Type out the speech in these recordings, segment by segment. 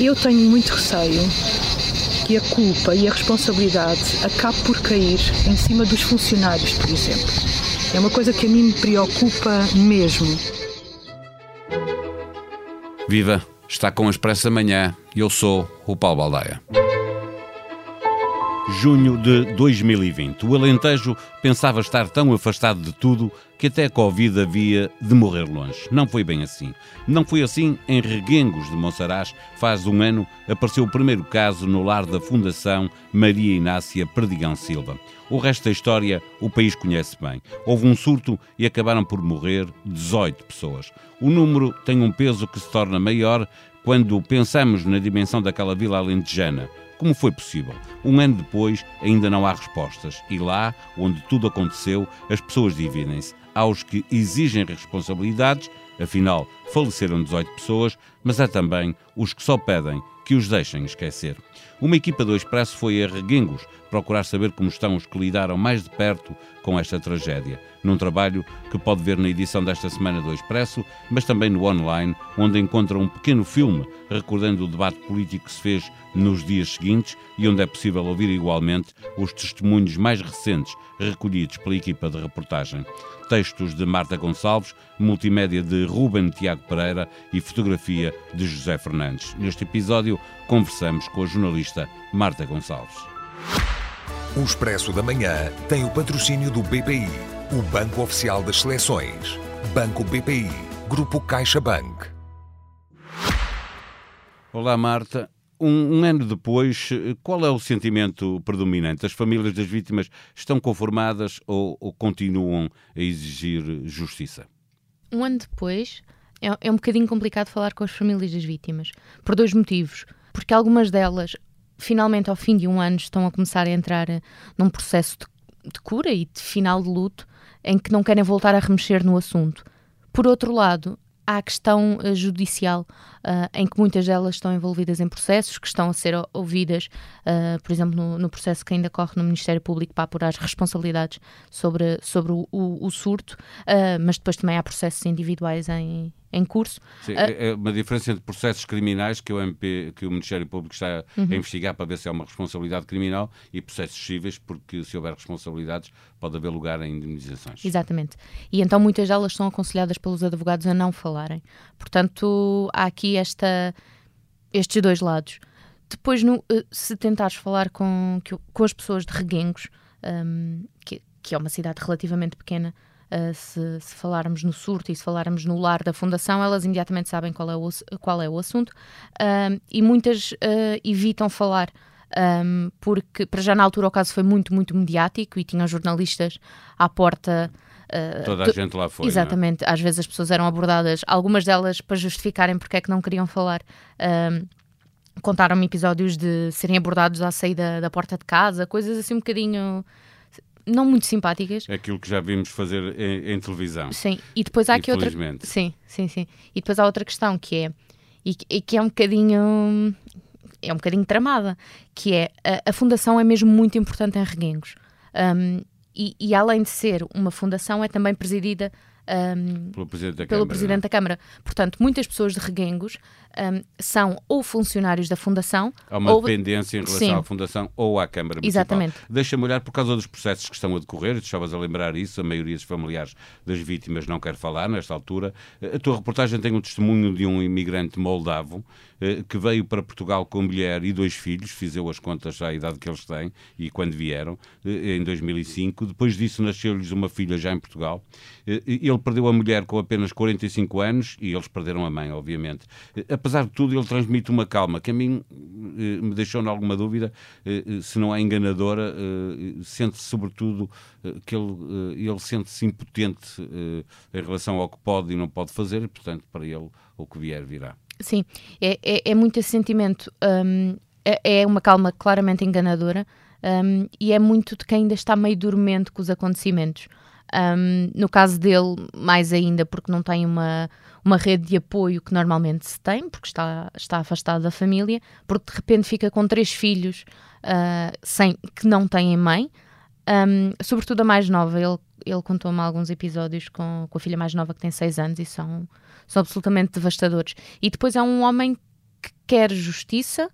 Eu tenho muito receio que a culpa e a responsabilidade acabe por cair em cima dos funcionários, por exemplo. É uma coisa que a mim me preocupa mesmo. Viva! Está com o Expresso da Manhã e eu sou o Paulo Baldaia. Junho de 2020. O Alentejo pensava estar tão afastado de tudo que até a Covid havia de morrer longe. Não foi bem assim. Não foi assim em Reguengos de Monsaraz. Faz um ano apareceu o primeiro caso no lar da Fundação Maria Inácia Perdigão Silva. O resto da história o país conhece bem. Houve um surto e acabaram por morrer 18 pessoas. O número tem um peso que se torna maior quando pensamos na dimensão daquela vila alentejana. Como foi possível? Um ano depois ainda não há respostas e lá, onde tudo aconteceu, as pessoas dividem-se. Há os que exigem responsabilidades, afinal faleceram 18 pessoas, mas há também os que só pedem que os deixem esquecer. Uma equipa do Expresso foi a Reguengos procurar saber como estão os que lidaram mais de perto com esta tragédia, num trabalho que pode ver na edição desta semana do Expresso, mas também no online, onde encontra um pequeno filme recordando o debate político que se fez nos dias seguintes e onde é possível ouvir igualmente os testemunhos mais recentes recolhidos pela equipa de reportagem. Textos de Marta Gonçalves, multimédia de Ruben Tiago Pereira e fotografia de José Fernandes. Neste episódio, conversamos com a jornalista Marta Gonçalves. O Expresso da Manhã tem o patrocínio do BPI, o Banco Oficial das Seleções. Banco BPI, Grupo CaixaBank. Olá, Marta. Um, um, ano depois, qual é o sentimento predominante? As famílias das vítimas estão conformadas ou, ou continuam a exigir justiça? Um ano depois, é, é um bocadinho complicado falar com as famílias das vítimas, por dois motivos. Porque algumas delas finalmente, ao fim de um ano, estão a começar a entrar eh, num processo de, de cura e de final de luto em que não querem voltar a remexer no assunto. Por outro lado, a questão uh, judicial, uh, em que muitas delas estão envolvidas em processos que estão a ser ouvidas, uh, por exemplo, no, no, processo que ainda corre no Ministério Público para apurar as responsabilidades sobre, sobre o, o, o surto, mas depois também há processos individuais em, em curso. Sim, uh, é uma diferença entre processos criminais que o, MP, que o Ministério Público está uhum. a investigar para ver se há uma responsabilidade criminal e processos cíveis, porque se houver responsabilidades pode haver lugar a indemnizações. Exatamente. E então muitas delas são aconselhadas pelos advogados a não falarem. Portanto, há aqui esta, estes dois lados. Depois, no, eh, se tentares falar com, com as pessoas de Reguengos, um, que, que é uma cidade relativamente pequena, Uh, se, se, falarmos no surto e se falarmos no lar da Fundação, elas imediatamente sabem qual é o, qual é o assunto uh, e muitas uh, evitam falar. Um, porque para já na altura o caso foi muito, muito mediático e tinham jornalistas à porta Uh, Toda a gente lá foi. É? Exatamente. É? Às vezes as pessoas eram abordadas, algumas delas para justificarem porque é que não queriam falar. Uh, Contaram-me episódios de serem abordados à saída da porta de casa, coisas assim um bocadinho não muito simpáticas. Aquilo que já vimos fazer em, em televisão. Sim, e depois há aqui outra. Sim, sim, sim. E depois há outra questão que é. E, e que é um bocadinho. É um bocadinho tramada, que é a, a fundação é mesmo muito importante em Reguengos. Um, e, e, além de ser uma fundação, é também presidida um, pelo, Presidente da, pelo Câmara, Presidente da Câmara. Portanto, muitas pessoas de Reguengos um, são ou funcionários da Fundação. Há uma ou... dependência em relação Sim. à Fundação ou à Câmara Municipal. Exatamente. Deixa-me olhar por causa dos processos que estão a decorrer, estavas a lembrar isso, a maioria dos familiares das vítimas não quer falar nesta altura. A tua reportagem tem um testemunho de um imigrante moldavo que veio para Portugal com mulher e dois filhos, fiz as contas à idade que eles têm e quando vieram, eh, em 2005. Depois disso nasceu-lhes uma filha já em Portugal. Eh, ele perdeu a mulher com apenas 45 anos e eles perderam a mãe, obviamente apesar de tudo, ele transmite uma calma que a mim eh, me deixou em alguma dúvida, eh, eh, se não é enganadora, sente-se sobretudo que ele, ele sente-se impotente em relação ao que pode e não pode fazer, e portanto, para ele, o que vier virá. Sim, é, é, é muito esse sentimento. Um, é, é, uma calma claramente enganadora um, e é muito de quem ainda está meio dormente com os acontecimentos. Um, no caso dele, mais ainda, porque não tem uma, uma rede de apoio que normalmente se tem, porque está, está afastado da família, porque de repente fica com três filhos uh, sem, que não têm mãe, um, sobretudo a mais nova. Ele, ele contou-me alguns episódios com, com a filha mais nova que tem seis anos e são, são absolutamente devastadores. E depois é um homem que, quer justiça,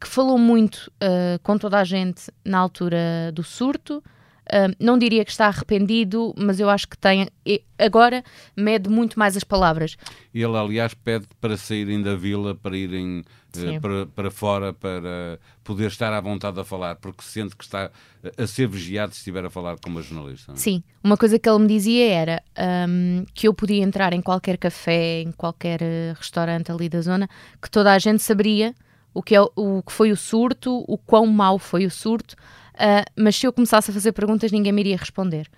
que falou muito uh, com toda a gente na altura do surto. Uh, não diria que está arrependido, mas eu acho que tem. Agora mede muito mais as palavras. Ele, aliás, pede para saírem da vila, para irem uh, para, para fora, para poder estar à vontade a falar, porque sente que está a ser vigiado se estiver a falar com uma jornalista. É? Sim, uma coisa que ele me dizia era um, que eu podia entrar em qualquer café, em qualquer restaurante ali da zona, que toda a gente saberia o que, é, o que foi o surto, o quão mau foi o surto, uh, mas se eu começasse a fazer perguntas, ninguém me iria responder.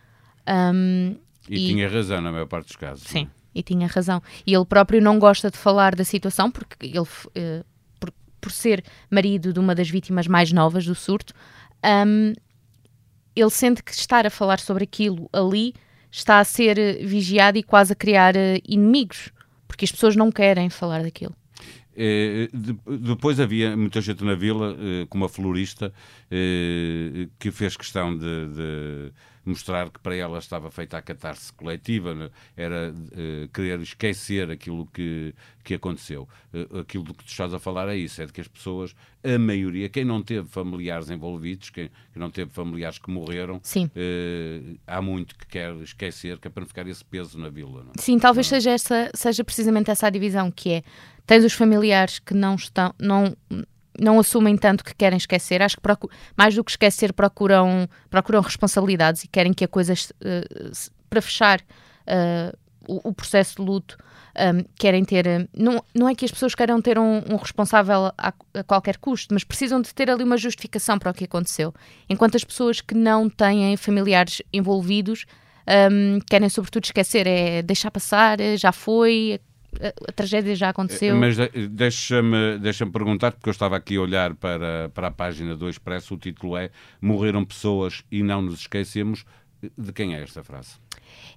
Um, e, e, tinha razão na maior parte dos casos. Sim, não? e tinha razão. E ele próprio não gosta de falar da situação, porque ele, uh, por, por, ser marido de uma das vítimas mais novas do surto, um, ele sente que estar a falar sobre aquilo ali está a ser vigiado e quase a criar uh, inimigos, porque as pessoas não querem falar daquilo. Eh, depois havia muita gente na vila, eh, como a florista, eh, que fez questão de, de, mostrar que para ela estava feita a catarse coletiva, né? era querer esquecer aquilo que, que aconteceu. aquilo do que tu estás a falar é isso, é de que as pessoas, a maioria, quem não teve familiares envolvidos, quem, quem não teve familiares que morreram, há muito que quer esquecer, que é para não ficar esse peso na vila. Não? É? Sim, talvez não. seja, essa, seja precisamente essa a divisão, que é Tens os familiares que não estão, não, não assumem tanto que querem esquecer. Acho que mais do que esquecer procuram, procuram responsabilidades e querem que a coisa uh, para fechar uh, o, o, processo de luto um, querem ter. Não, não é que as pessoas queiram ter um, um responsável a, a, qualquer custo, mas precisam de ter ali uma justificação para o que aconteceu. Enquanto as pessoas que não têm familiares envolvidos um, querem, sobretudo, esquecer, é deixar passar, já foi, a, tragédia já aconteceu. Mas deixa-me deixa perguntar, porque eu estava aqui a olhar para, para a página do Expresso, o título é Morreram pessoas e não nos esquecemos. De quem é esta frase?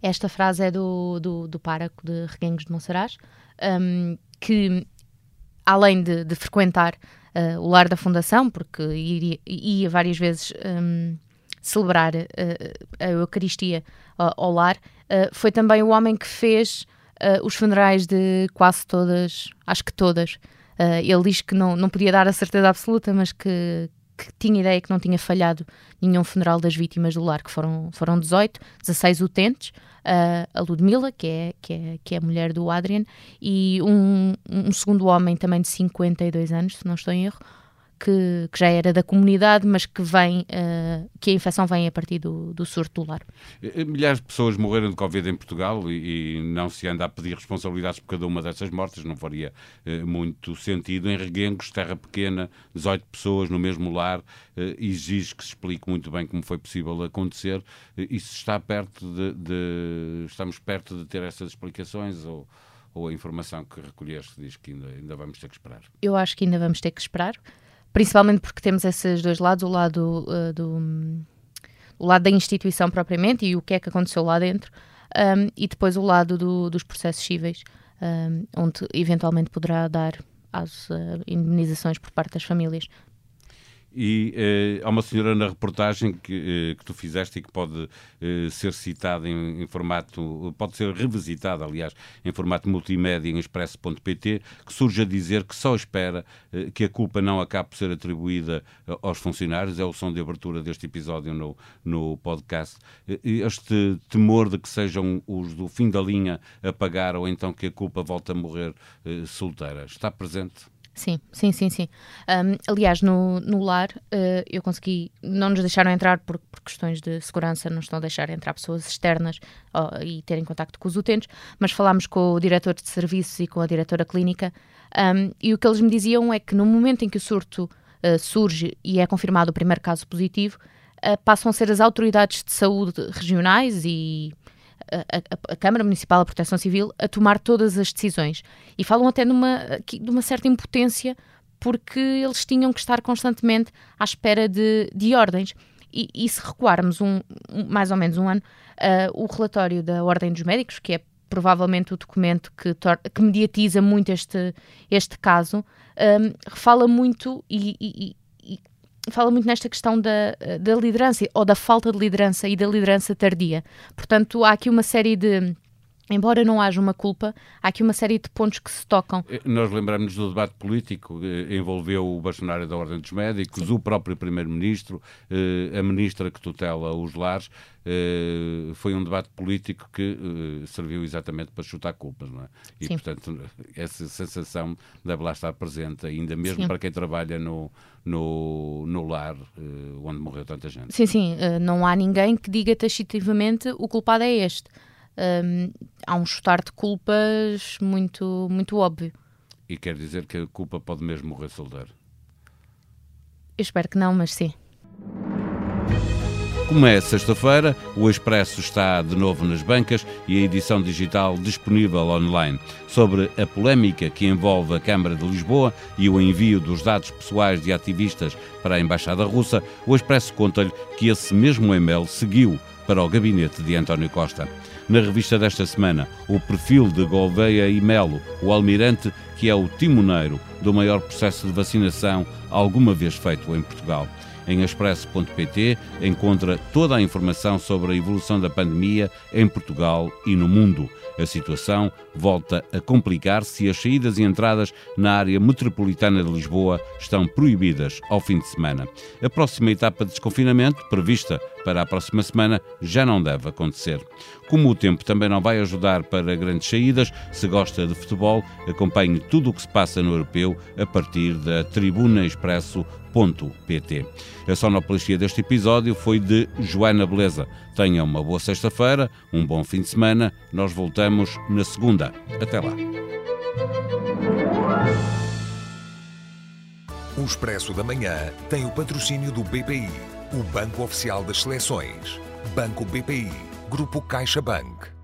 Esta frase é do, do, do páraco de Reguengos de Monsaraz, um, que além de, de frequentar uh, o lar da Fundação, porque iria, ia várias vezes um, celebrar uh, a Eucaristia uh, ao lar, uh, foi também o homem que fez uh, os funerais de quase todas, acho que todas. Uh, ele diz que não, não podia dar a certeza absoluta, mas que, que tinha ideia que não tinha falhado nenhum funeral das vítimas do lar, que foram, foram 18, 16 utentes, uh, a Ludmila, que é, que, é, que é a mulher do Adrian, e um, um segundo homem também de 52 anos, se não estou em erro, que, que, já era da comunidade, mas que vem, uh, que a infecção vem a partir do, do surto do lar. Eh, milhares de pessoas morreram de Covid em Portugal e, e, não se anda a pedir responsabilidades por cada uma dessas mortes, não faria uh, muito sentido. Em Reguengos, terra pequena, 18 pessoas no mesmo lar, uh, exige que se explique muito bem como foi possível acontecer. Uh, isso está perto de, de, Estamos perto de ter essas explicações ou ou a informação que recolheste diz que ainda, ainda vamos ter que esperar? Eu acho que ainda vamos ter que esperar principalmente porque temos esses dois lados, o lado uh, do o lado da instituição propriamente e o que é que aconteceu lá dentro, um, e depois o lado do, dos processos cíveis, um, onde eventualmente poderá dar as uh, indemnizações por parte das famílias. E eh, há uma senhora na reportagem que, eh, que tu fizeste e que pode eh, ser citada em, em, formato, pode ser revisitada, aliás, em formato multimédia em expresso.pt, que surge a dizer que só espera eh, que a culpa não acabe por ser atribuída eh, aos funcionários. É o som de abertura deste episódio no, no podcast. Este temor de que sejam os do fim da linha a pagar ou então que a culpa volte a morrer eh, solteira está presente? Sim, sim, sim, sim. Um, aliás, no, no lar uh, eu consegui, não nos deixaram entrar por, por, questões de segurança, não estão a deixar entrar pessoas externas e terem contacto com os utentes, mas falámos com o diretor de serviços e com a diretora clínica um, e o que eles me diziam é que no momento em que o surto uh, surge e é confirmado o primeiro caso positivo, passam a ser as autoridades de saúde regionais e a, a, Câmara Municipal da Proteção Civil a tomar todas as decisões. E falam até de uma, de uma certa impotência porque eles tinham que estar constantemente à espera de, de ordens. E, e se recuarmos um, um, mais ou menos um ano, uh, o relatório da Ordem dos Médicos, que é provavelmente o documento que, que mediatiza muito este, este caso, um, fala muito e, e, fala muito nesta questão da, da liderança ou da falta de liderança e da liderança tardia. Portanto, há aqui uma série de embora não haja uma culpa, há aqui uma série de pontos que se tocam. Eh, nós lembramos do debate político, que envolveu o bastonário da Ordem dos Médicos, Sim. o próprio Primeiro-Ministro, eh, a Ministra que tutela os lares. Eh, foi um debate político que serviu exatamente para chutar culpas, não é? E, Sim. portanto, essa sensação deve lá estar presente, ainda mesmo sim. para quem trabalha no, no, no lar onde morreu tanta gente. Sim, sim, não há ninguém que diga taxativamente o culpado é este um, há um chutar de culpas muito, muito óbvio. E quer dizer que a culpa pode mesmo morrer solteiro? Eu espero que não, mas sim. Como é sexta-feira, o Expresso está de novo nas bancas e a edição digital disponível online. Sobre a polémica que envolve a Câmara de Lisboa e o envio dos dados pessoais de ativistas para a Embaixada Russa, o Expresso conta-lhe que esse mesmo e-mail seguiu para o gabinete de António Costa. Na revista desta semana, o perfil de Gouveia e Melo, o almirante que é o timoneiro do maior processo de vacinação alguma vez feito em Portugal. Em expresso.pt encontra toda a informação sobre a evolução da pandemia em Portugal e no mundo. A situação volta a complicar-se e as saídas e entradas na área metropolitana de Lisboa estão proibidas ao fim de semana. A próxima etapa de desconfinamento, prevista para a próxima semana, já não deve acontecer. Como o tempo também não vai ajudar para grandes saídas, se gosta de futebol, acompanhe tudo o que se passa no europeu a partir da Tribuna Expresso pt. A sonoplastia deste episódio foi de Joana Beleza. Tenha uma boa sexta-feira, um bom fim de semana. Nós voltamos na segunda. Até lá. O Expresso da Manhã tem o patrocínio do BPI, o Banco Oficial das Seleções. Banco BPI, Grupo CaixaBank.